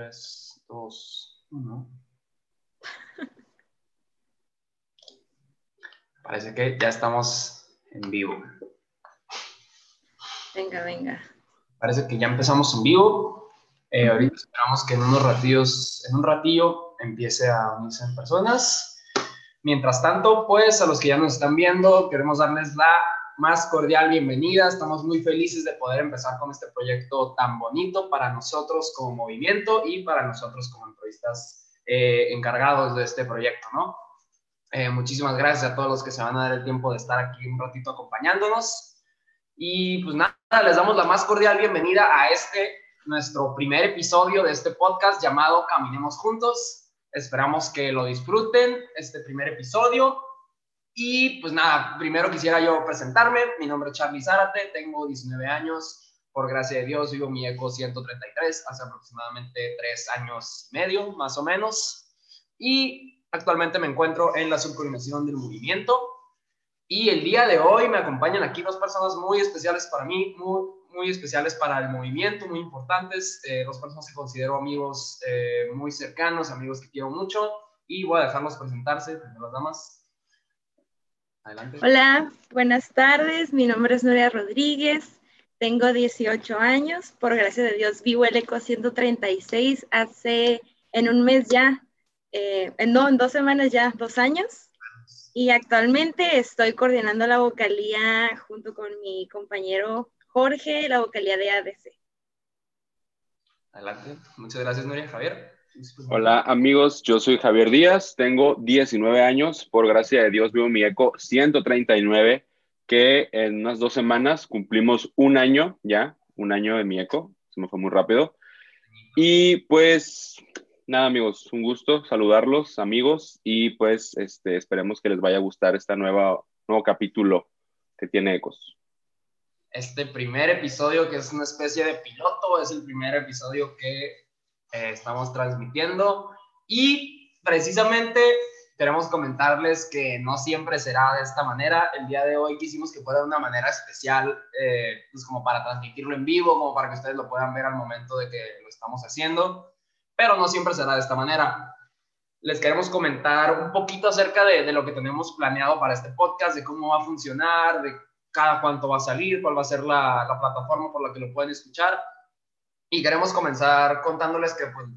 3, 2, 1. Parece que ya estamos en vivo. Venga, venga. Parece que ya empezamos en vivo. Eh, ahorita esperamos que en unos ratillos, en un ratillo, empiece a unirse en personas. Mientras tanto, pues a los que ya nos están viendo, queremos darles la más cordial bienvenida. Estamos muy felices de poder empezar con este proyecto tan bonito para nosotros como movimiento y para nosotros como entrevistas eh, encargados de este proyecto, ¿no? Eh, muchísimas gracias a todos los que se van a dar el tiempo de estar aquí un ratito acompañándonos. Y pues nada, les damos la más cordial bienvenida a este, nuestro primer episodio de este podcast llamado Caminemos Juntos. Esperamos que lo disfruten, este primer episodio. Y pues nada, primero quisiera yo presentarme. Mi nombre es Charlie Zárate, tengo 19 años. Por gracia de Dios, vivo mi ECO 133 hace aproximadamente tres años y medio, más o menos. Y actualmente me encuentro en la subcoordinación del movimiento. Y el día de hoy me acompañan aquí dos personas muy especiales para mí, muy, muy especiales para el movimiento, muy importantes. Eh, dos personas que considero amigos eh, muy cercanos, amigos que quiero mucho. Y voy a dejarlos presentarse, las damas. Adelante. Hola, buenas tardes. Mi nombre es Nuria Rodríguez. Tengo 18 años. Por gracia de Dios, vivo el ECO 136 hace en un mes ya, eh, no, en dos semanas ya, dos años. Y actualmente estoy coordinando la vocalía junto con mi compañero Jorge, la vocalía de ADC. Adelante. Muchas gracias, Nuria. Javier. Hola amigos, yo soy Javier Díaz, tengo 19 años, por gracia de Dios vivo mi eco 139, que en unas dos semanas cumplimos un año ya, un año de mi eco, se me fue muy rápido. Y pues nada amigos, un gusto saludarlos amigos y pues este, esperemos que les vaya a gustar este nuevo capítulo que tiene Ecos. Este primer episodio que es una especie de piloto, es el primer episodio que eh, estamos transmitiendo y precisamente queremos comentarles que no siempre será de esta manera. El día de hoy quisimos que fuera de una manera especial, eh, pues como para transmitirlo en vivo, como para que ustedes lo puedan ver al momento de que lo estamos haciendo, pero no siempre será de esta manera. Les queremos comentar un poquito acerca de, de lo que tenemos planeado para este podcast, de cómo va a funcionar, de cada cuánto va a salir, cuál va a ser la, la plataforma por la que lo pueden escuchar. Y queremos comenzar contándoles que pues,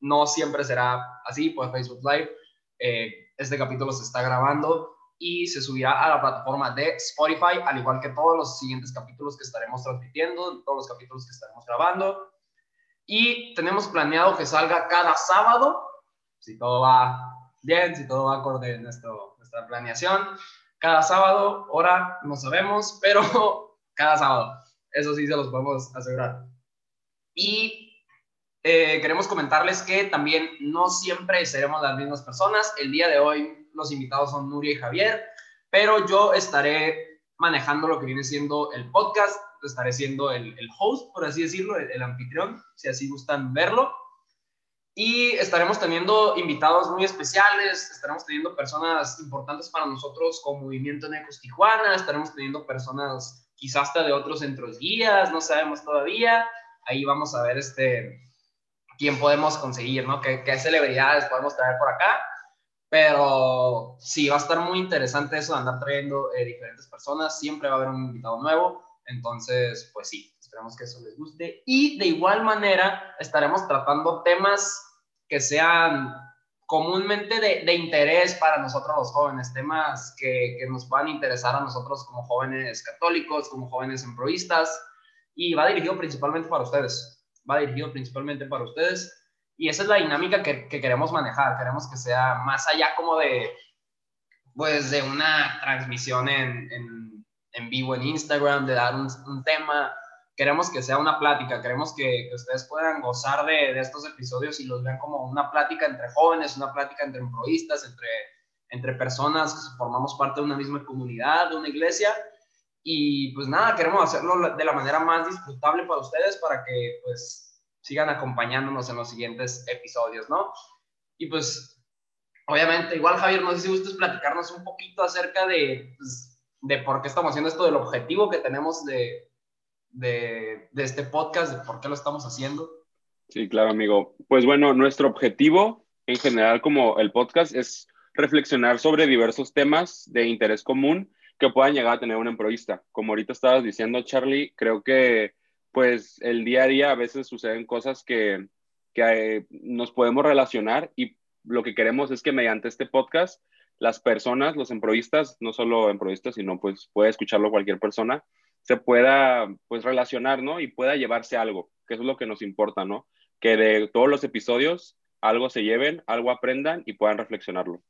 no siempre será así, pues Facebook Live. Eh, este capítulo se está grabando y se subirá a la plataforma de Spotify, al igual que todos los siguientes capítulos que estaremos transmitiendo, todos los capítulos que estaremos grabando. Y tenemos planeado que salga cada sábado, si todo va bien, si todo va acorde a nuestro, nuestra planeación. Cada sábado, hora, no sabemos, pero cada sábado. Eso sí se los podemos asegurar. Y eh, queremos comentarles que también no siempre seremos las mismas personas. El día de hoy los invitados son Nuria y Javier, pero yo estaré manejando lo que viene siendo el podcast, estaré siendo el, host, por así decirlo, el, anfitrión, si así gustan verlo. Y estaremos teniendo invitados muy especiales, estaremos teniendo personas importantes para nosotros como Movimiento Necos Tijuana, estaremos teniendo personas quizás hasta de otros centros guías, no sabemos todavía ahí vamos a ver este, quién podemos conseguir, ¿no? ¿Qué, celebridades podemos traer por acá. Pero sí, va a estar muy interesante eso de andar trayendo eh, diferentes personas. Siempre va a haber un invitado nuevo. Entonces, pues sí, esperamos que eso les guste. Y de igual manera, estaremos tratando temas que sean comúnmente de, de interés para nosotros los jóvenes, temas que, que, nos puedan interesar a nosotros como jóvenes católicos, como jóvenes emproístas, y va dirigido principalmente para ustedes. Va dirigido principalmente para ustedes. Y esa es la dinámica que, que queremos manejar. Queremos que sea más allá como de, pues, de una transmisión en, en, vivo en Instagram, de dar un, tema. Queremos que sea una plática. Queremos que, ustedes puedan gozar de, de, estos episodios y los vean como una plática entre jóvenes, una plática entre emproístas, entre, entre personas que formamos parte de una misma comunidad, de una iglesia y pues nada, queremos hacerlo de la manera más disfrutable para ustedes para que pues sigan acompañándonos en los siguientes episodios, ¿no? Y pues obviamente, igual Javier, no sé si gustes platicarnos un poquito acerca de, pues, de por qué estamos haciendo esto, del objetivo que tenemos de, de, este podcast, de por qué lo estamos haciendo. Sí, claro, amigo. Pues bueno, nuestro objetivo en general como el podcast es reflexionar sobre diversos temas de interés común que puedan llegar a tener un emprendista. Como ahorita estabas diciendo, Charlie, creo que pues el día a día a veces suceden cosas que, que eh, nos podemos relacionar y lo que queremos es que mediante este podcast las personas, los emprovistas, no solo emprovistas, sino pues puede escucharlo cualquier persona, se pueda pues relacionar, ¿no? Y pueda llevarse algo, que eso es lo que nos importa, ¿no? Que de todos los episodios algo se lleven, algo aprendan y puedan reflexionarlo.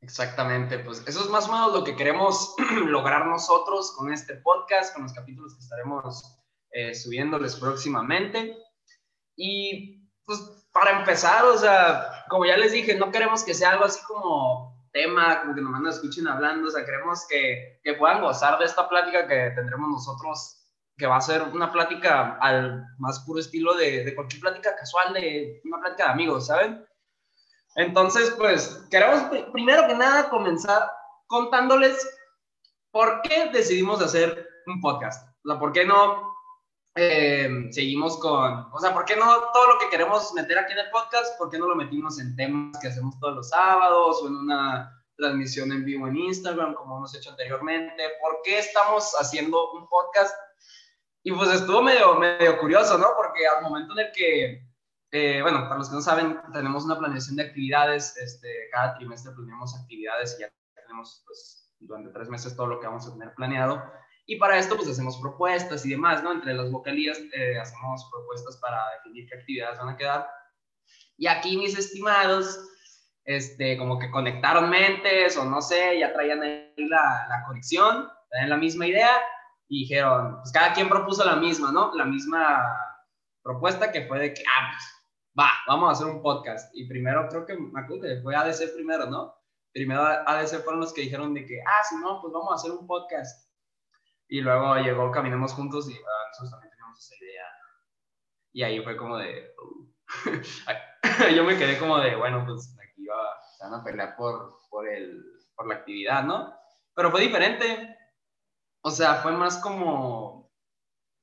Exactamente, pues eso es más o menos lo que queremos lograr nosotros con este podcast, con los capítulos que estaremos eh, subiéndoles próximamente. Y pues para empezar, o sea, como ya les dije, no queremos que sea algo así como tema, como que nomás nos escuchen hablando, o sea, queremos que, que puedan gozar de esta plática que tendremos nosotros, que va a ser una plática al más puro estilo de, de cualquier plática casual, de una plática de amigos, ¿saben? Entonces, pues, queremos primero que nada comenzar contándoles por qué decidimos hacer un podcast. O por qué no eh, seguimos con, o sea, por qué no todo lo que queremos meter aquí en el podcast, por qué no lo metimos en temas que hacemos todos los sábados o en una transmisión en vivo en Instagram, como hemos hecho anteriormente. ¿Por qué estamos haciendo un podcast? Y pues estuvo medio, medio curioso, ¿no? Porque al momento en el que eh, bueno, para los que no saben, tenemos una planeación de actividades, este, cada trimestre planeamos actividades y ya tenemos pues, durante tres meses todo lo que vamos a tener planeado. Y para esto pues hacemos propuestas y demás, ¿no? Entre las vocalías eh, hacemos propuestas para definir qué actividades van a quedar. Y aquí mis estimados, este, como que conectaron mentes o no sé, ya traían ahí la, la conexión, traían la misma idea y dijeron, pues cada quien propuso la misma, ¿no? La misma propuesta que fue de que, ah, pues, va, vamos a hacer un podcast. Y primero creo que me acuerdo que fue ADC primero, ¿no? Primero ADC fueron los que dijeron de que, ah, si no, pues vamos a hacer un podcast. Y luego llegó Caminemos Juntos y ah, nosotros también teníamos esa idea. Y ahí fue como de, uh. yo me quedé como de, bueno, pues aquí va, se van a pelear por, por, el, por la actividad, ¿no? Pero fue diferente. O sea, fue más como,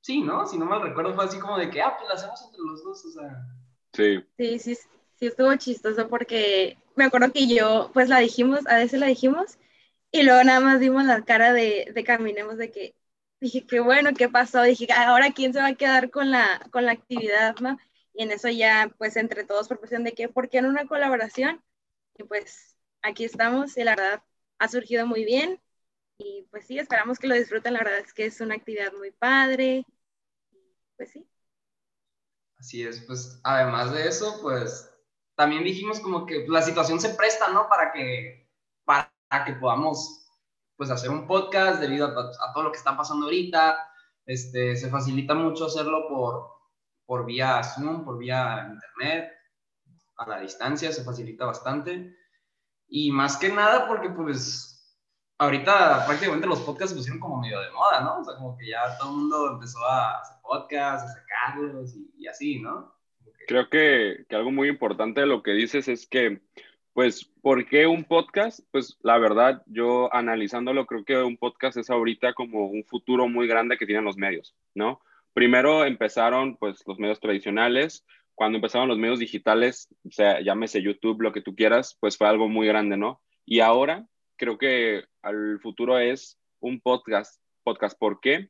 sí, ¿no? Si no mal recuerdo, fue así como de que, ah, pues la hacemos entre los dos, o sea Sí. Sí, sí, sí estuvo chistoso porque me acuerdo que yo, pues la dijimos, a veces la dijimos, y luego nada más dimos la cara de, de Caminemos de que dije, qué bueno, ¿qué pasó? Dije, ahora quién se va a quedar con la, con la actividad, ¿no? Y en eso ya, pues entre todos, proposición de que, ¿por qué en una colaboración? Y pues aquí estamos y la verdad ha surgido muy bien. Y pues sí, esperamos que lo disfruten. La verdad es que es una actividad muy padre. Pues sí. Así es, pues además de eso, pues también dijimos como que la situación se presta, ¿no? Para que, para que podamos, pues, hacer un podcast debido a, todo lo que está pasando ahorita. Este, se facilita mucho hacerlo por, por vía Zoom, por vía Internet, a la distancia, se facilita bastante. Y más que nada porque, pues, ahorita prácticamente los podcasts se pusieron como medio de moda, ¿no? O sea, como que ya todo el mundo empezó a hacer podcasts, a sacarlos y, así, ¿no? Creo que, que, algo muy importante de lo que dices es que, pues, ¿por qué un podcast? Pues la verdad, yo analizándolo, creo que un podcast es ahorita como un futuro muy grande que tienen los medios, ¿no? Primero empezaron, pues, los medios tradicionales. Cuando empezaron los medios digitales, o sea, llámese YouTube, lo que tú quieras, pues fue algo muy grande, ¿no? Y ahora creo que al futuro es un podcast. Podcast, ¿por qué?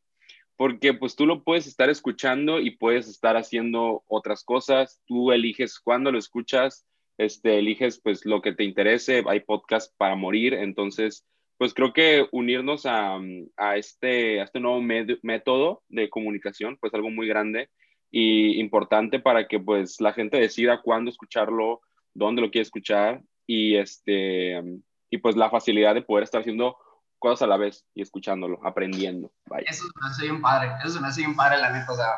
porque pues tú lo puedes estar escuchando y puedes estar haciendo otras cosas, tú eliges cuándo lo escuchas, este, eliges pues lo que te interese, hay podcast para morir, entonces pues creo que unirnos a, a este, a este nuevo método de comunicación pues algo muy grande y importante para que pues la gente decida cuándo escucharlo, dónde lo quiere escuchar y este y pues la facilidad de poder estar haciendo cosas a la vez y escuchándolo, aprendiendo. Eso me hace bien padre, eso me hace bien padre, la neta. O sea,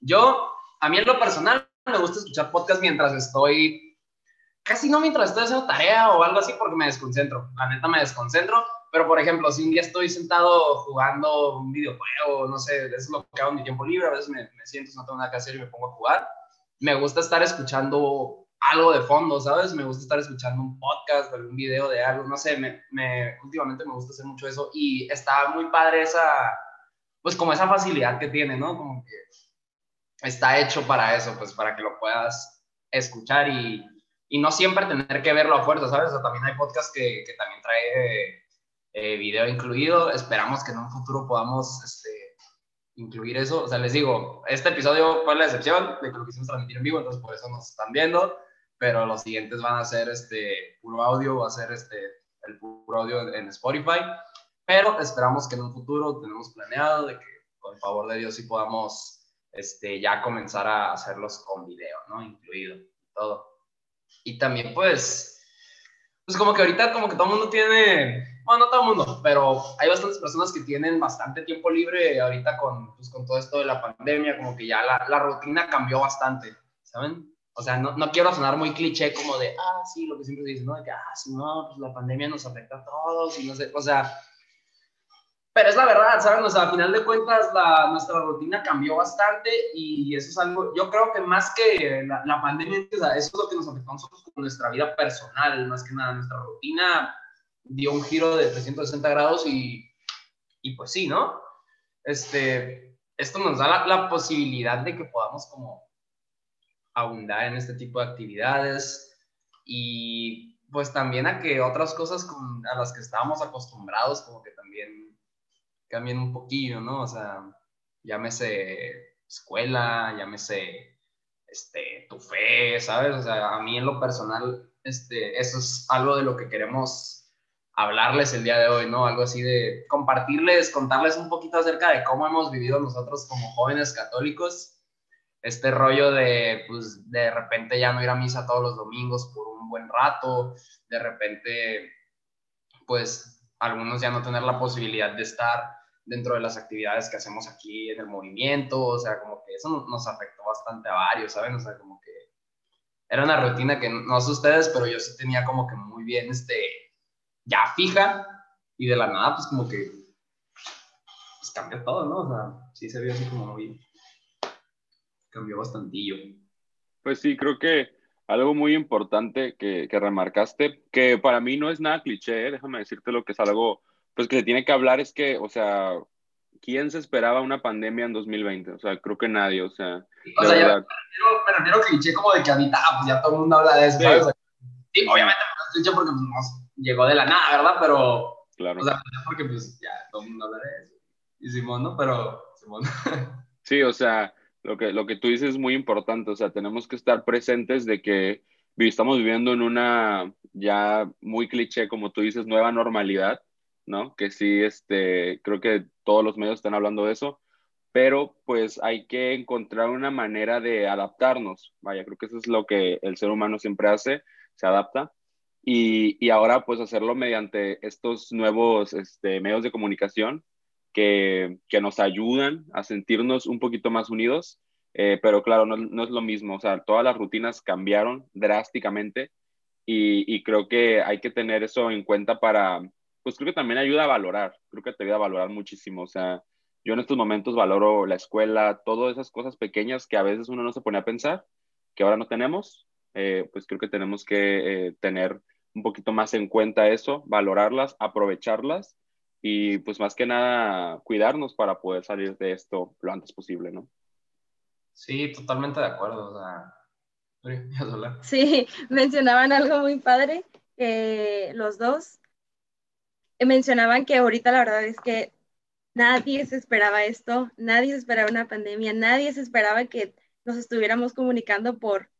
yo, a mí en lo personal, me gusta escuchar podcast mientras estoy, casi no mientras estoy haciendo tarea o algo así, porque me desconcentro. La neta me desconcentro. Pero, por ejemplo, si un día estoy sentado jugando un videojuego, no sé, eso es lo que hago en mi tiempo libre, a veces me, me siento, no tengo nada que hacer y me pongo a jugar, me gusta estar escuchando algo de fondo, ¿sabes? Me gusta estar escuchando un podcast algún video de algo, no sé, me, me, últimamente me gusta hacer mucho eso y está muy padre esa, pues como esa facilidad que tiene, ¿no? Como que está hecho para eso, pues para que lo puedas escuchar y, y no siempre tener que verlo a fuerza, ¿sabes? O también hay podcasts que, que también trae eh, video incluido. Esperamos que en un futuro podamos este, incluir eso. O sea, les digo, este episodio fue la excepción de que lo quisimos transmitir en vivo, entonces por eso nos están viendo, pero los siguientes van a ser este, puro audio, va a ser este, el puro audio en Spotify, pero esperamos que en un futuro tenemos planeado de que con el favor de Dios sí podamos este, ya comenzar a hacerlos con video, ¿no? Incluido, todo. Y también pues, pues como que ahorita como que todo el mundo tiene bueno, no todo el mundo, pero hay bastantes personas que tienen bastante tiempo libre ahorita con, pues, con todo esto de la pandemia, como que ya la, la rutina cambió bastante, ¿saben? O sea, no, no, quiero sonar muy cliché como de, ah, sí, lo que siempre se dice, ¿no? De que, ah, sí, no, pues la pandemia nos afecta a todos y no sé, o sea, pero es la verdad, ¿saben? O sea, a final de cuentas, la, nuestra rutina cambió bastante y eso es algo, yo creo que más que la, la pandemia, o sea, eso es lo que nos afectó a nosotros con nuestra vida personal, más que nada, nuestra rutina dio un giro de 360 grados y, y pues sí, ¿no? Este, esto nos da la, posibilidad de que podamos como abundar en este tipo de actividades y pues también a que otras cosas a las que estábamos acostumbrados como que también cambien un poquillo, ¿no? O sea, llámese escuela, llámese este, tu fe, ¿sabes? O sea, a mí en lo personal, este, eso es algo de lo que queremos hablarles el día de hoy, ¿no? Algo así de compartirles, contarles un poquito acerca de cómo hemos vivido nosotros como jóvenes católicos. Este rollo de, pues, de repente ya no ir a misa todos los domingos por un buen rato, de repente, pues, algunos ya no tener la posibilidad de estar dentro de las actividades que hacemos aquí en el movimiento, o sea, como que eso nos afectó bastante a varios, ¿saben? O sea, como que era una rutina que no sé ustedes, pero yo sí tenía como que muy bien, este, ya fija y de la nada, pues como que pues cambió todo, ¿no? O sea, sí se vio así como muy... cambió bastantillo. Pues sí, creo que algo muy importante que, que remarcaste, que para mí no es nada cliché, ¿eh? déjame decirte lo que es algo, pues que se tiene que hablar, es que, o sea, ¿quién se esperaba una pandemia en 2020? O sea, creo que nadie, o sea... O sea, ya, me, refiero, cliché como de que ahorita, ah, pues ya todo el mundo habla de eso, ¿sabes? Sí, obviamente no es cliché porque pues, no, llegó de la nada, ¿verdad? Pero, claro. o sea, porque pues ya todo el mundo habla de eso. Y Simón, ¿no? Pero, Simón. Sí, o sea, lo que, lo que tú dices es muy importante, o sea, tenemos que estar presentes de que estamos viviendo en una ya muy cliché, como tú dices, nueva normalidad, ¿no? Que sí, este, creo que todos los medios están hablando de eso, pero pues hay que encontrar una manera de adaptarnos, vaya, creo que eso es lo que el ser humano siempre hace, se adapta, y, ahora pues hacerlo mediante estos nuevos este, medios de comunicación que, nos ayudan a sentirnos un poquito más unidos, eh, pero claro, no, es lo mismo, o sea, todas las rutinas cambiaron drásticamente y, y, creo que hay que tener eso en cuenta para, pues creo que también ayuda a valorar, creo que te ayuda a valorar muchísimo, o sea, yo en estos momentos valoro la escuela, todas esas cosas pequeñas que a veces uno no se pone a pensar, que ahora no tenemos, eh, pues creo que tenemos que eh, tener un poquito más en cuenta eso, valorarlas, aprovecharlas y pues más que nada cuidarnos para poder salir de esto lo antes posible, ¿no? Sí, totalmente de acuerdo. Sí, mencionaban algo muy padre, los dos mencionaban que ahorita la verdad es que nadie se esperaba esto, nadie se esperaba una pandemia, nadie se esperaba que nos estuviéramos comunicando por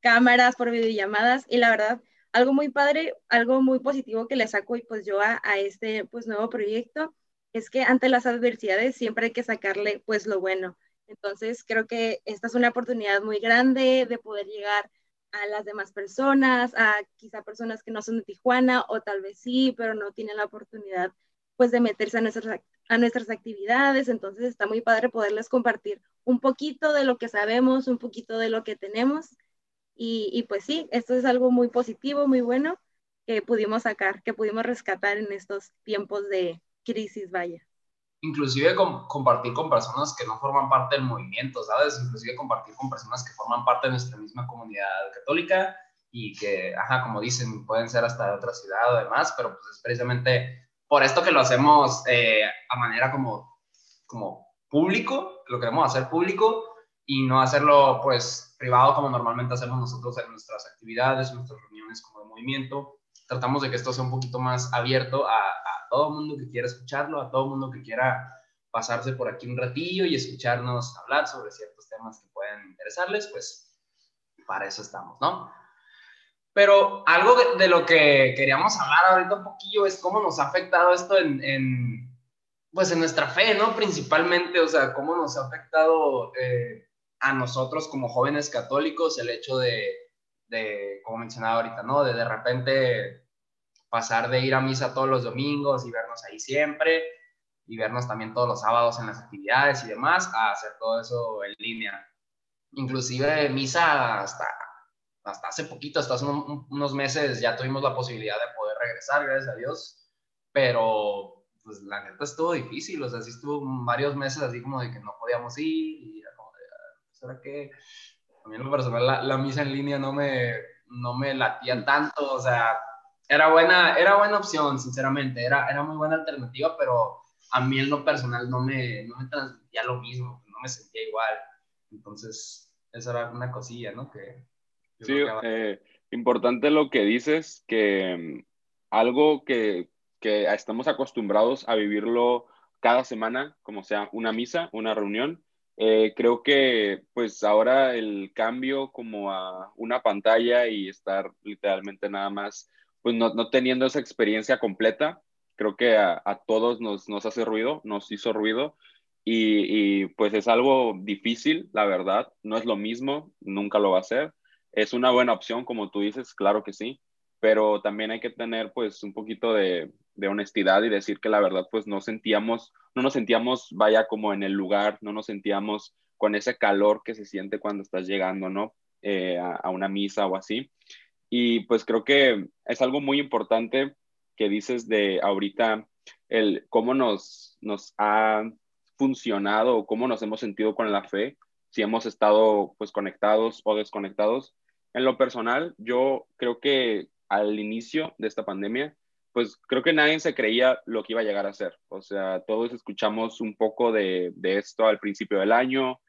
cámaras, por videollamadas y la verdad, algo muy padre, algo muy positivo que le saco y pues yo a, este pues nuevo proyecto es que ante las adversidades siempre hay que sacarle pues lo bueno. Entonces creo que esta es una oportunidad muy grande de poder llegar a las demás personas, a quizá personas que no son de Tijuana o tal vez sí, pero no tienen la oportunidad pues de meterse a nuestras, a nuestras actividades. Entonces está muy padre poderles compartir un poquito de lo que sabemos, un poquito de lo que tenemos y, pues sí, esto es algo muy positivo, muy bueno que pudimos sacar, que pudimos rescatar en estos tiempos de crisis, vaya. Inclusive compartir con personas que no forman parte del movimiento, ¿sabes? Inclusive compartir con personas que forman parte de nuestra misma comunidad católica y que, ajá, como dicen, pueden ser hasta de otra ciudad o demás, pero pues es precisamente por esto que lo hacemos eh, a manera como, como público, lo queremos hacer público, y no hacerlo pues privado como normalmente hacemos nosotros en nuestras actividades, en nuestras reuniones como de movimiento. Tratamos de que esto sea un poquito más abierto a, a todo el mundo que quiera escucharlo, a todo el mundo que quiera pasarse por aquí un ratillo y escucharnos hablar sobre ciertos temas que pueden interesarles, pues para eso estamos, ¿no? Pero algo de, lo que queríamos hablar ahorita un poquillo es cómo nos ha afectado esto en, en pues en nuestra fe, ¿no? Principalmente, o sea, cómo nos ha afectado eh, a nosotros como jóvenes católicos el hecho de, de, como mencionaba ahorita, ¿no? De de repente pasar de ir a misa todos los domingos y vernos ahí siempre y vernos también todos los sábados en las actividades y demás, a hacer todo eso en línea. Inclusive misa hasta, hasta hace poquito, hasta hace unos meses ya tuvimos la posibilidad de poder regresar, gracias a Dios, pero pues la neta estuvo difícil, o sea, sí estuvo varios meses así como de que no podíamos ir y ahora que a mí en lo personal la, la, misa en línea no me, no me latía tanto, o sea, era buena, era buena opción, sinceramente, era, era muy buena alternativa, pero a mí en lo personal no me, no me transmitía lo mismo, no me sentía igual. Entonces, esa era una cosilla, ¿no? Que, sí, eh, importante lo que dices, que mm, algo que, que estamos acostumbrados a vivirlo cada semana, como sea una misa, una reunión, eh, creo que pues ahora el cambio como a una pantalla y estar literalmente nada más, pues no, no teniendo esa experiencia completa, creo que a, todos nos, nos, hace ruido, nos hizo ruido y, y, pues es algo difícil, la verdad, no es lo mismo, nunca lo va a ser. Es una buena opción, como tú dices, claro que sí, pero también hay que tener pues un poquito de, de honestidad y decir que la verdad pues no sentíamos, no nos sentíamos, vaya como en el lugar, no nos sentíamos con ese calor que se siente cuando estás llegando, ¿no? Eh, a, a, una misa o así. Y pues creo que es algo muy importante que dices de ahorita, el cómo nos, nos ha funcionado cómo nos hemos sentido con la fe, si hemos estado pues conectados o desconectados. En lo personal, yo creo que al inicio de esta pandemia, pues creo que nadie se creía lo que iba a llegar a ser. O sea, todos escuchamos un poco de, esto al principio del año,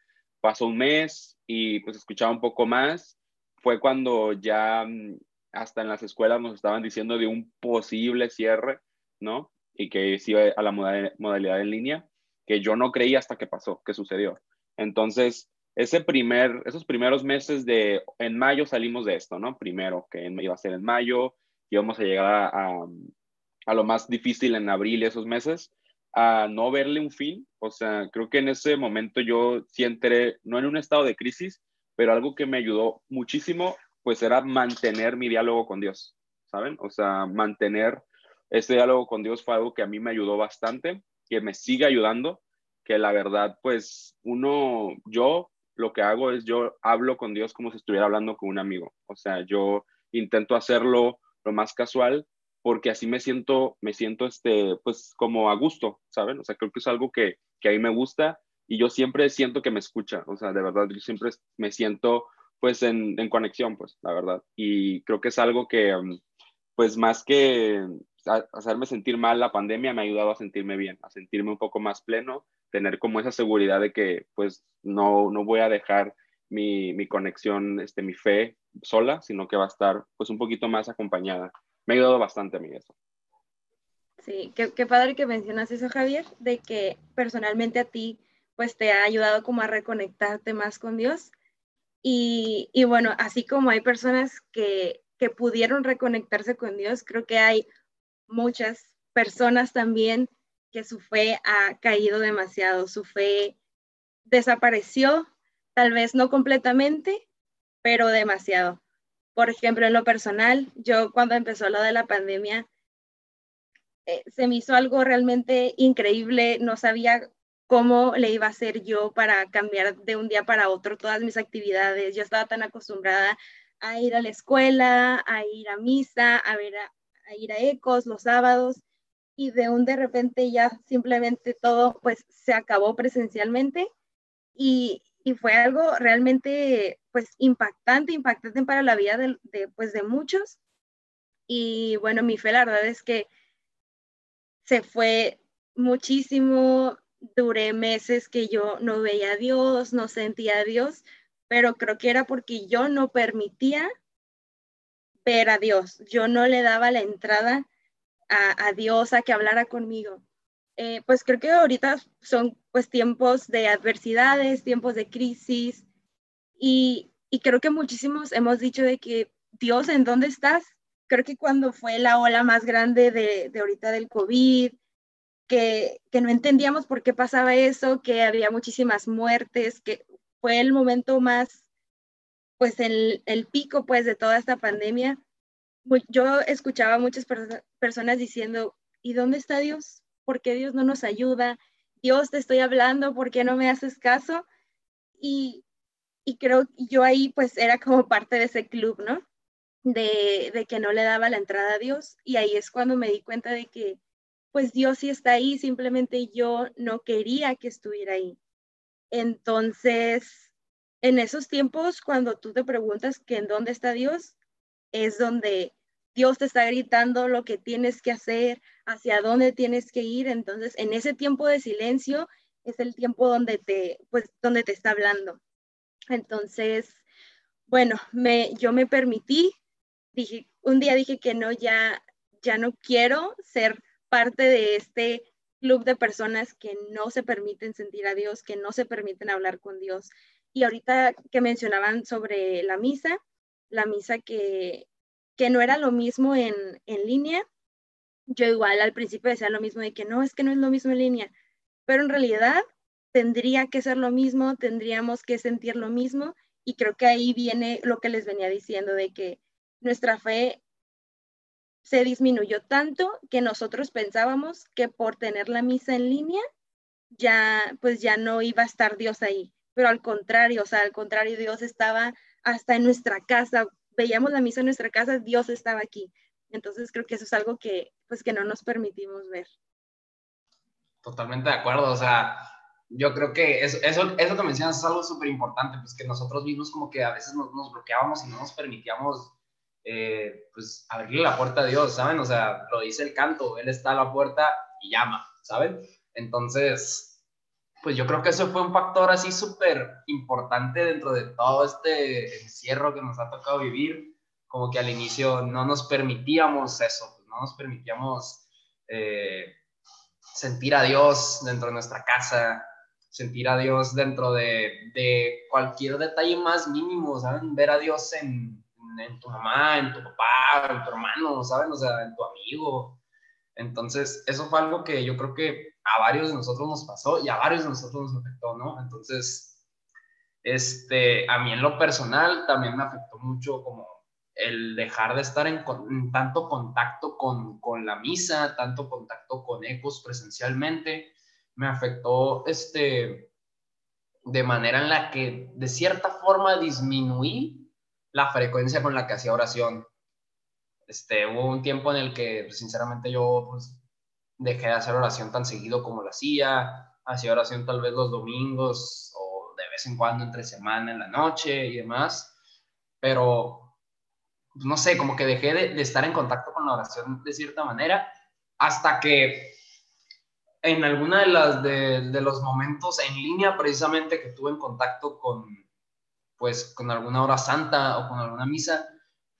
pasó un mes y pues escuchaba un poco más. Fue cuando ya mm, hasta en las escuelas nos estaban diciendo de un posible cierre, ¿no? Y que se iba a la modalidad en línea, que yo no creía hasta que pasó, que sucedió. Entonces, ese primer, esos primeros meses de, en mayo salimos de esto, ¿no? Primero, que iba a ser en mayo, íbamos a llegar a, a, lo más difícil en abril y esos meses, a no verle un fin. O sea, creo que en ese momento yo sí entré, no en un estado de crisis, pero algo que me ayudó muchísimo pues era mantener mi diálogo con Dios, ¿saben? O sea, mantener ese diálogo con Dios fue algo que a mí me ayudó bastante, que me sigue ayudando, que la verdad, pues uno, yo lo que hago es yo hablo con Dios como si estuviera hablando con un amigo, o sea, yo intento hacerlo lo más casual porque así me siento, me siento este, pues como a gusto, ¿saben? O sea, creo que es algo que, que a mí me gusta y yo siempre siento que me escucha, o sea, de verdad, yo siempre me siento pues en, en, conexión, pues, la verdad. Y creo que es algo que, mm, pues más que hacerme sentir mal la pandemia, me ha ayudado a sentirme bien, a sentirme un poco más pleno, tener como esa seguridad de que, pues, no, no voy a dejar mi, mi conexión, este, mi fe sola, sino que va a estar, pues, un poquito más acompañada. Me ha ayudado bastante a mí eso. Sí, qué, padre que mencionas eso, Javier, de que personalmente a ti, pues, te ha ayudado como a reconectarte más con Dios y, y, bueno, así como hay personas que, que pudieron reconectarse con Dios, creo que hay muchas personas también que su fe ha caído demasiado, su fe desapareció, tal vez no completamente, pero demasiado. Por ejemplo, en lo personal, yo cuando empezó lo de la pandemia, eh, se me hizo algo realmente increíble, no sabía cómo le iba a hacer yo para cambiar de un día para otro todas mis actividades. Yo estaba tan acostumbrada a ir a la escuela, a ir a misa, a, ver a, ir a ecos los sábados y de un de repente ya simplemente todo pues se acabó presencialmente y, y fue algo realmente pues impactante, impactante para la vida de, de, pues de muchos y bueno, mi fe la verdad es que se fue muchísimo, duré meses que yo no veía a Dios, no sentía a Dios, pero creo que era porque yo no permitía ver a Dios, yo no le daba la entrada a, Dios a que hablara conmigo. Eh, pues creo que ahorita son pues tiempos de adversidades, tiempos de crisis y, y creo que muchísimos hemos dicho de que Dios, ¿en dónde estás? Creo que cuando fue la ola más grande de, de ahorita del COVID, que, que, no entendíamos por qué pasaba eso, que había muchísimas muertes, que fue el momento más, pues el, el pico pues de toda esta pandemia. Yo escuchaba a muchas personas diciendo, ¿y dónde está Dios? ¿Por qué Dios no nos ayuda? Dios, te estoy hablando, ¿por qué no me haces caso? Y, y creo yo ahí pues era como parte de ese club, ¿no? De, de que no le daba la entrada a Dios. Y ahí es cuando me di cuenta de que pues Dios sí está ahí, simplemente yo no quería que estuviera ahí. Entonces, en esos tiempos, cuando tú te preguntas que en dónde está Dios, es donde Dios te está gritando lo que tienes que hacer, hacia dónde tienes que ir. Entonces, en ese tiempo de silencio es el tiempo donde te, pues, donde te está hablando. Entonces, bueno, me, yo me permití, dije, un día dije que no, ya, ya no quiero ser parte de este club de personas que no se permiten sentir a Dios, que no se permiten hablar con Dios. Y ahorita que mencionaban sobre la misa, la misa que, que no era lo mismo en, en línea, yo igual al principio decía lo mismo de que no, es que no es lo mismo en línea, pero en realidad tendría que ser lo mismo, tendríamos que sentir lo mismo y creo que ahí viene lo que les venía diciendo de que nuestra fe se disminuyó tanto que nosotros pensábamos que por tener la misa en línea ya pues ya no iba a estar Dios ahí, pero al contrario, o sea, al contrario, Dios estaba hasta en nuestra casa, veíamos la misa en nuestra casa, Dios estaba aquí. Entonces creo que eso es algo que pues que no nos permitimos ver. Totalmente de acuerdo, o sea, yo creo que eso, eso, eso que mencionas es algo súper importante, pues que nosotros mismos como que a veces nos, nos bloqueábamos y no nos permitíamos eh, pues abrirle la puerta a Dios, ¿saben? O sea, lo dice el canto, Él está a la puerta y llama, ¿saben? Entonces, pues yo creo que eso fue un factor así súper importante dentro de todo este encierro que nos ha tocado vivir, como que al inicio no nos permitíamos eso, pues no nos permitíamos eh, sentir a Dios dentro de nuestra casa, sentir a Dios dentro de, de cualquier detalle más mínimo, ¿saben? Ver a Dios en, en tu mamá, en tu papá, en tu hermano, ¿saben? O sea, en tu amigo. Entonces, eso fue algo que yo creo que a varios de nosotros nos pasó y a varios de nosotros nos afectó, ¿no? Entonces, este, a mí en lo personal también me afectó mucho como el dejar de estar en, tanto contacto con, con, la misa, tanto contacto con ecos presencialmente, me afectó este, de manera en la que de cierta forma disminuí la frecuencia con la que hacía oración. Este, hubo un tiempo en el que, pues, sinceramente, yo pues, dejé de hacer oración tan seguido como lo hacía. Hacía oración tal vez los domingos o de vez en cuando entre semana en la noche y demás. Pero, pues, no sé, como que dejé de, estar en contacto con la oración de cierta manera hasta que en alguna de las de, de, los momentos en línea precisamente que tuve en contacto con, pues con alguna hora santa o con alguna misa,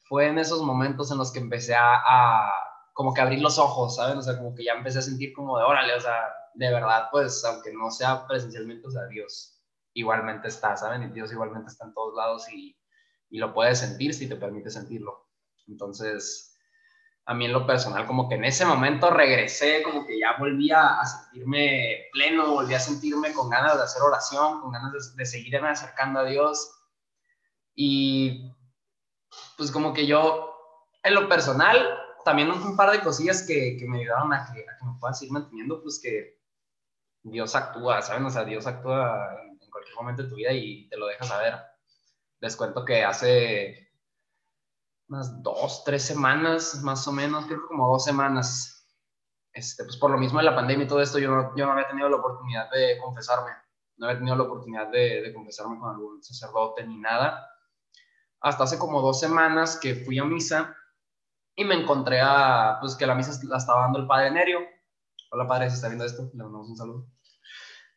fue en esos momentos en los que empecé a, como que abrir los ojos, ¿saben? O sea, como que ya empecé a sentir como de, órale, o sea, de verdad, pues, aunque no sea presencialmente, o sea, Dios igualmente está, ¿saben? Y Dios igualmente está en todos lados y, y lo puedes sentir si te permite sentirlo. Entonces, a mí en lo personal, como que en ese momento regresé, como que ya volví a, sentirme pleno, volví a sentirme con ganas de hacer oración, con ganas de, de seguirme acercando a Dios y pues como que yo, en lo personal, también un, par de cosillas que, que me ayudaron a que, a que, me pueda seguir manteniendo, pues que Dios actúa, ¿saben? O sea, Dios actúa en, cualquier momento de tu vida y te lo deja saber. Les cuento que hace unas dos, tres semanas, más o menos, creo que como dos semanas, este, pues por lo mismo de la pandemia y todo esto, yo no, yo no había tenido la oportunidad de confesarme, no había tenido la oportunidad de, de confesarme con algún sacerdote ni nada hasta hace como dos semanas que fui a misa y me encontré a, pues que la misa la estaba dando el padre Nerio. Hola padre, si está viendo esto, le mandamos un saludo.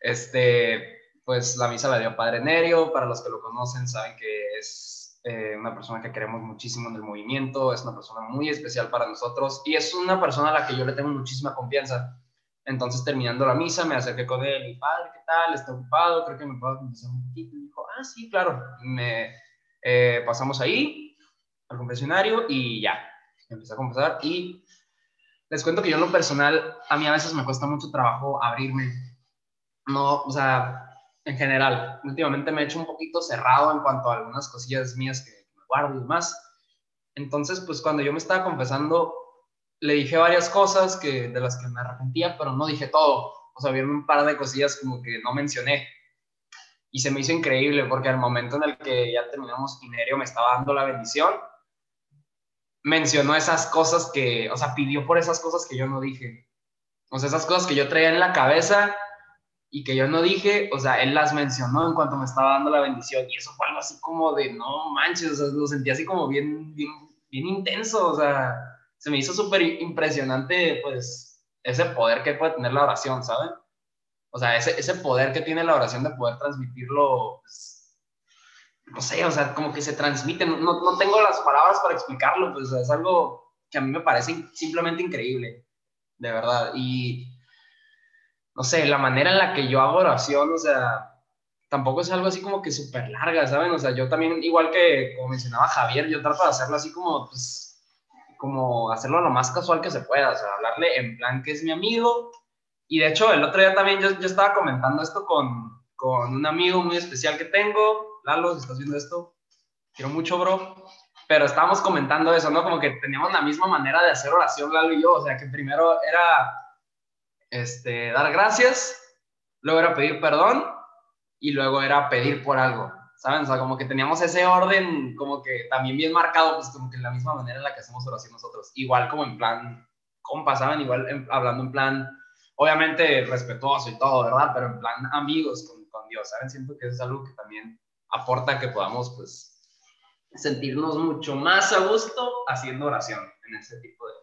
Este, pues la misa la dio Padre Nerio, para los que lo conocen saben que es eh, una persona que queremos muchísimo en el movimiento, es una persona muy especial para nosotros y es una persona a la que yo le tengo muchísima confianza. Entonces, terminando la misa, me acerqué con él y, padre, ¿qué tal? ¿Está ocupado? Creo que me puedo confesar un poquito. Y dijo, ah, sí, claro. Me eh, pasamos ahí al confesionario y ya, empecé a confesar y les cuento que yo en lo personal, a mí a veces me cuesta mucho trabajo abrirme. No, o sea, en general, últimamente me he hecho un poquito cerrado en cuanto a algunas cosillas mías que me guardo y demás. Entonces, pues cuando yo me estaba confesando, le dije varias cosas que, de las que me arrepentía, pero no dije todo. O sea, había un par de cosillas como que no mencioné. Y se me hizo increíble porque al momento en el que ya terminamos, Inerio me estaba dando la bendición mencionó esas cosas que, o sea, pidió por esas cosas que yo no dije. O sea, esas cosas que yo traía en la cabeza y que yo no dije, o sea, él las mencionó en cuanto me estaba dando la bendición. Y eso fue algo así como de, no manches, o sea, lo sentí así como bien, bien, bien intenso, o sea, se me hizo súper impresionante, pues, ese poder que puede tener la oración, ¿saben? O sea, ese, ese poder que tiene la oración de poder transmitirlo, pues, no sé, o sea, como que se transmite, no, no tengo las palabras para explicarlo, pues es algo que a mí me parece simplemente increíble, de verdad. Y, no sé, la manera en la que yo hago oración, o sea, tampoco es algo así como que súper larga, ¿saben? O sea, yo también, igual que como mencionaba Javier, yo trato de hacerlo así como, pues, como hacerlo lo más casual que se pueda, o sea, hablarle en plan que es mi amigo. Y de hecho, el otro día también yo, yo estaba comentando esto con, con un amigo muy especial que tengo, Lalo, si estás viendo esto, quiero mucho, bro. Pero estábamos comentando eso, ¿no? Como que teníamos la misma manera de hacer oración, Lalo y yo. O sea, que primero era este, dar gracias, luego era pedir perdón y luego era pedir por algo. ¿Saben? O sea, como que teníamos ese orden, como que también bien marcado, pues como que en la misma manera en la que hacemos oración nosotros. Igual como en plan, compa, ¿saben? Igual hablando en plan, obviamente respetuoso y todo, ¿verdad? Pero en plan amigos con, con Dios, ¿saben? Siento que es algo que también aporta que podamos, pues, sentirnos mucho más a gusto haciendo oración en ese tipo de...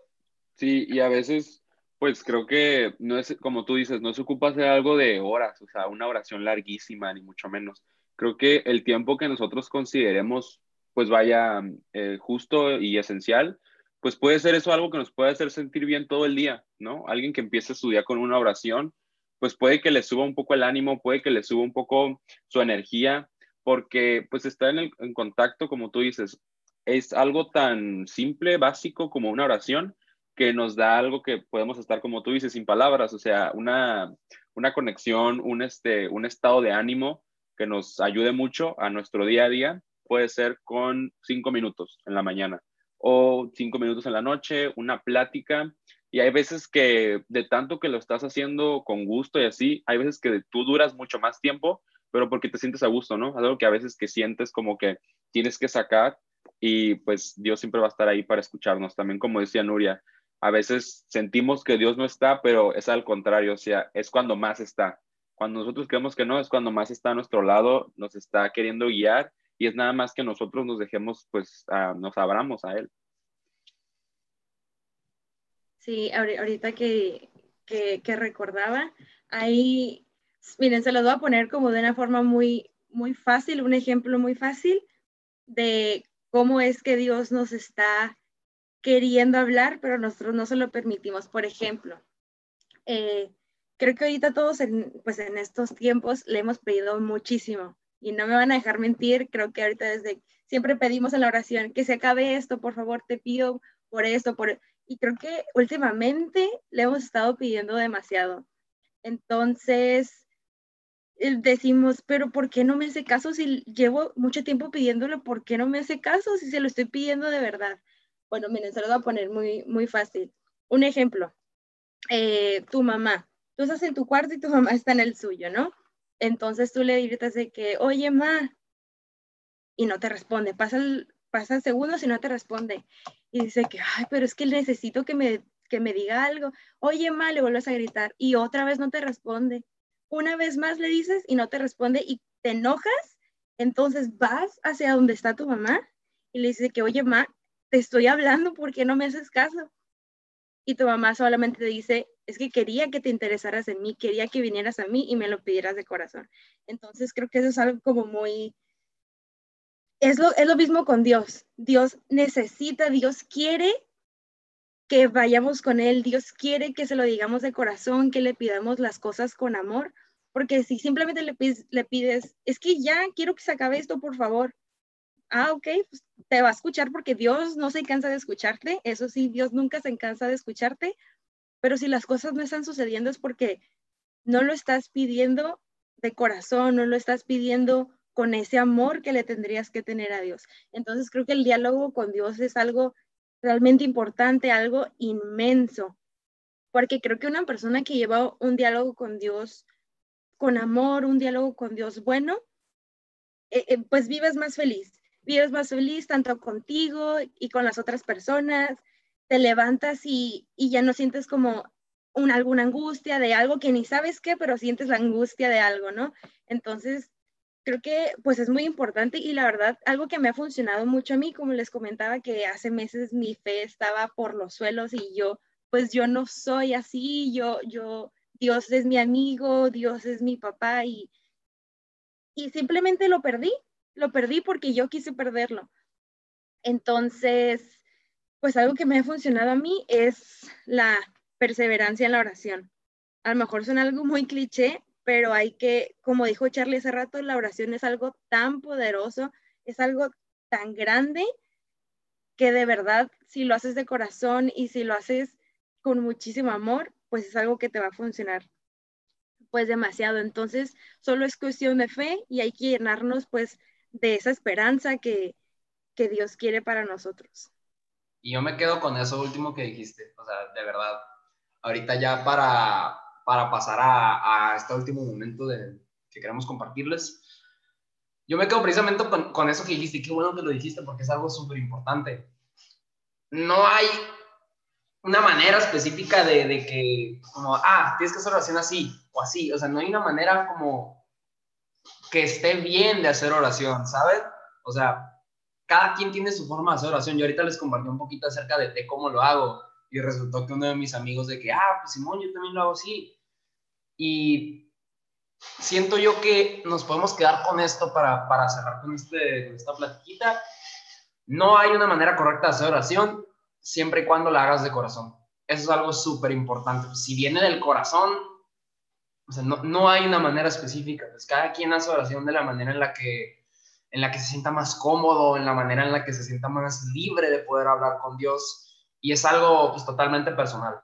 Sí, y a veces, pues creo que no es, como tú dices, no se ocupa hacer algo de horas, o sea, una oración larguísima, ni mucho menos. Creo que el tiempo que nosotros consideremos, pues vaya eh, justo y esencial, pues puede ser eso algo que nos puede hacer sentir bien todo el día, ¿no? Alguien que empiece su día con una oración, pues puede que le suba un poco el ánimo, puede que le suba un poco su energía, porque pues estar en, en contacto, como tú dices, es algo tan simple, básico como una oración, que nos da algo que podemos estar, como tú dices, sin palabras, o sea, una, una conexión, un, este, un estado de ánimo que nos ayude mucho a nuestro día a día, puede ser con cinco minutos en la mañana o cinco minutos en la noche, una plática. Y hay veces que de tanto que lo estás haciendo con gusto y así, hay veces que tú duras mucho más tiempo pero porque te sientes a gusto, ¿no? Algo que a veces que sientes como que tienes que sacar y pues Dios siempre va a estar ahí para escucharnos. También como decía Nuria, a veces sentimos que Dios no está, pero es al contrario, o sea, es cuando más está. Cuando nosotros creemos que no, es cuando más está a nuestro lado, nos está queriendo guiar y es nada más que nosotros nos dejemos, pues, nos abramos a Él. Sí, ahorita que, que, que recordaba, hay Miren, se los voy a poner como de una forma muy, muy fácil, un ejemplo muy fácil de cómo es que Dios nos está queriendo hablar, pero nosotros no se lo permitimos. Por ejemplo, eh, creo que ahorita todos en, pues en estos tiempos le hemos pedido muchísimo y no me van a dejar mentir, creo que ahorita desde siempre pedimos en la oración que se acabe esto, por favor, te pido por esto, por y creo que últimamente le hemos estado pidiendo demasiado. Entonces, decimos, pero ¿por qué no me hace caso si llevo mucho tiempo pidiéndole? ¿Por qué no me hace caso si se lo estoy pidiendo de verdad? Bueno, miren, se lo voy a poner muy, muy fácil. Un ejemplo, eh, tu mamá, tú estás en tu cuarto y tu mamá está en el suyo, ¿no? Entonces tú le dices de que, oye, ma, y no te responde, pasa, pasa segundos y no te responde. Y dice que, ay, pero es que necesito que me, que me diga algo. Oye, ma, le vuelves a gritar y otra vez no te responde una vez más le dices y no te responde y te enojas, entonces vas hacia donde está tu mamá y le dices que, oye, ma, te estoy hablando, ¿por qué no me haces caso? y tu mamá solamente te dice, es que quería que te interesaras en mí, quería que vinieras a mí y me lo pidieras de corazón. Entonces creo que eso es algo como muy... Es lo, es lo mismo con Dios. Dios necesita, Dios quiere que vayamos con Él, Dios quiere que se lo digamos de corazón, que le pidamos las cosas con amor, porque si simplemente le pides, le pides es que ya quiero que se acabe esto, por favor. Ah, ok, pues te va a escuchar porque Dios no se cansa de escucharte, eso sí, Dios nunca se cansa de escucharte, pero si las cosas no están sucediendo es porque no lo estás pidiendo de corazón, no lo estás pidiendo con ese amor que le tendrías que tener a Dios. Entonces creo que el diálogo con Dios es algo realmente importante, algo inmenso, porque creo que una persona que lleva un diálogo con Dios con amor, un diálogo con Dios bueno, eh, eh, pues vives más feliz, vives más feliz tanto contigo y con las otras personas, te levantas y, ya no sientes como una, alguna angustia de algo que ni sabes qué, pero sientes la angustia de algo, ¿no? Entonces, creo que pues es muy importante y la verdad, algo que me ha funcionado mucho a mí, como les comentaba, que hace meses mi fe estaba por los suelos y yo, pues yo no soy así, yo, yo, Dios es mi amigo, Dios es mi papá y, y simplemente lo perdí, lo perdí porque yo quise perderlo. Entonces, pues algo que me ha funcionado a mí es la perseverancia en la oración. A lo mejor suena algo muy cliché, pero hay que, como dijo Charlie hace rato, la oración es algo tan poderoso, es algo tan grande que de verdad, si lo haces de corazón y si lo haces con muchísimo amor, pues es algo que te va a funcionar pues demasiado. Entonces, solo es cuestión de fe y hay que llenarnos pues de esa esperanza que, que Dios quiere para nosotros. Y yo me quedo con eso último que dijiste, o sea, de verdad, ahorita ya para, para pasar a, a este último momento de, que queremos compartirles, yo me quedo precisamente con, con eso que dijiste, qué bueno que lo dijiste porque es algo súper importante. No hay una manera específica de, de, que, como, ah, tienes que hacer oración así o así, o sea, no hay una manera como que esté bien de hacer oración, ¿sabes? O sea, cada quien tiene su forma de hacer oración. Yo ahorita les compartí un poquito acerca de, cómo lo hago y resultó que uno de mis amigos de que, ah, pues Simón, yo también lo hago así. Y siento yo que nos podemos quedar con esto para, para cerrar con, este, con esta platiquita. No hay una manera correcta de hacer oración siempre y cuando la hagas de corazón. Eso es algo súper importante. Si viene del corazón, o sea, no, no, hay una manera específica. Pues cada quien hace oración de la manera en la que en la que se sienta más cómodo, en la manera en la que se sienta más libre de poder hablar con Dios. Y es algo pues, totalmente personal.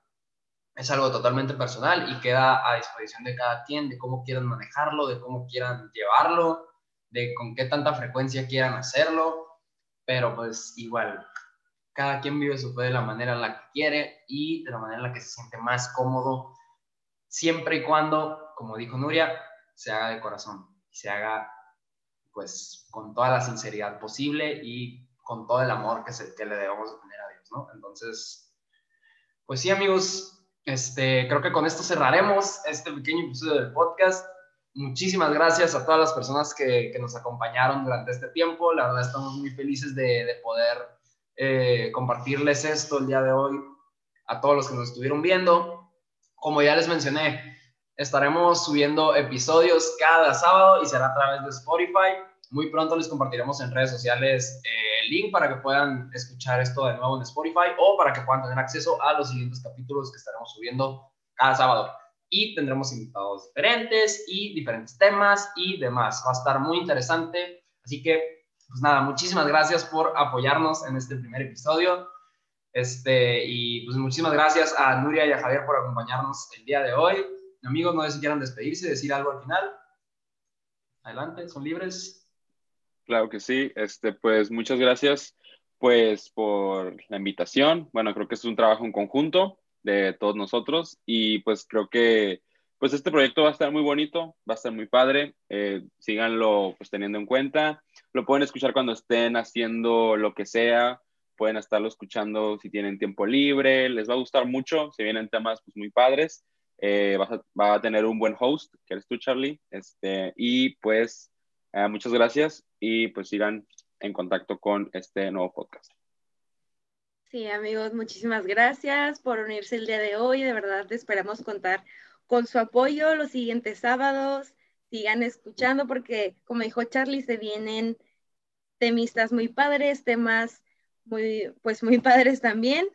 Es algo totalmente personal y queda a disposición de cada quien, de cómo quieran manejarlo, de cómo quieran llevarlo, de con qué tanta frecuencia quieran hacerlo. Pero pues igual, cada quien vive su fe de la manera en la que quiere y de la manera en la que se siente más cómodo, siempre y cuando, como dijo Nuria, se haga de corazón se haga pues con toda la sinceridad posible y con todo el amor que, se, que le debemos tener ¿no? Entonces, pues sí, amigos, este, creo que con esto cerraremos este pequeño episodio del podcast. Muchísimas gracias a todas las personas que, que nos acompañaron durante este tiempo. La verdad estamos muy felices de, de poder eh, compartirles esto el día de hoy a todos los que nos estuvieron viendo. Como ya les mencioné, Estaremos subiendo episodios cada sábado y será a través de Spotify. Muy pronto les compartiremos en redes sociales eh, el link para que puedan escuchar esto de nuevo en Spotify o para que puedan tener acceso a los siguientes capítulos que estaremos subiendo cada sábado. Y tendremos invitados diferentes y diferentes temas y demás. Va a estar muy interesante. Así que, pues nada, muchísimas gracias por apoyarnos en este primer episodio. Este, y pues muchísimas gracias a Nuria y a Javier por acompañarnos el día de hoy. Amigos, no sé si quieran despedirse, decir algo al final. Adelante, son libres. Claro que sí. Este, pues muchas gracias pues por la invitación. Bueno, creo que es un trabajo en conjunto de todos nosotros y pues creo que pues este proyecto va a estar muy bonito, va a estar muy padre. Eh, síganlo pues teniendo en cuenta. Lo pueden escuchar cuando estén haciendo lo que sea. Pueden estarlo escuchando si tienen tiempo libre. Les va a gustar mucho. Se vienen temas pues muy padres. Eh, va a tener un buen host, que eres tú, Charlie. Este, y pues eh, muchas gracias y pues sigan en contacto con este nuevo podcast. Sí, amigos, muchísimas gracias por unirse el día de hoy. De verdad, esperamos contar con su apoyo los siguientes sábados. Sigan escuchando porque, como dijo Charlie, se vienen temistas muy padres, temas muy, pues muy padres también.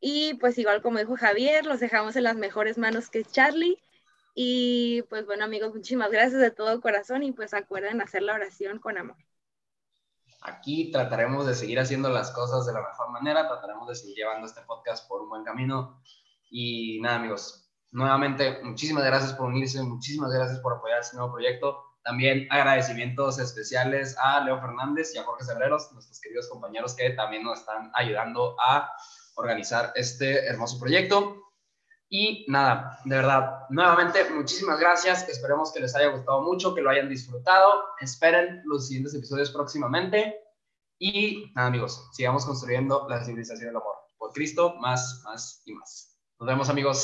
Y pues igual como dijo Javier, los dejamos en las mejores manos que Charlie. Y pues bueno amigos, muchísimas gracias de todo corazón y pues acuerden hacer la oración con amor. Aquí trataremos de seguir haciendo las cosas de la mejor manera, trataremos de seguir llevando este podcast por un buen camino. Y nada amigos, nuevamente muchísimas gracias por unirse, muchísimas gracias por apoyar este nuevo proyecto. También agradecimientos especiales a Leo Fernández y a Jorge Cebreros, nuestros queridos compañeros que también nos están ayudando a organizar este hermoso proyecto. Y nada, de verdad, nuevamente, muchísimas gracias. Esperemos que les haya gustado mucho, que lo hayan disfrutado. Esperen los siguientes episodios próximamente. Y nada, amigos, sigamos construyendo la civilización del amor. Por Cristo, más, más y más. Nos vemos, amigos.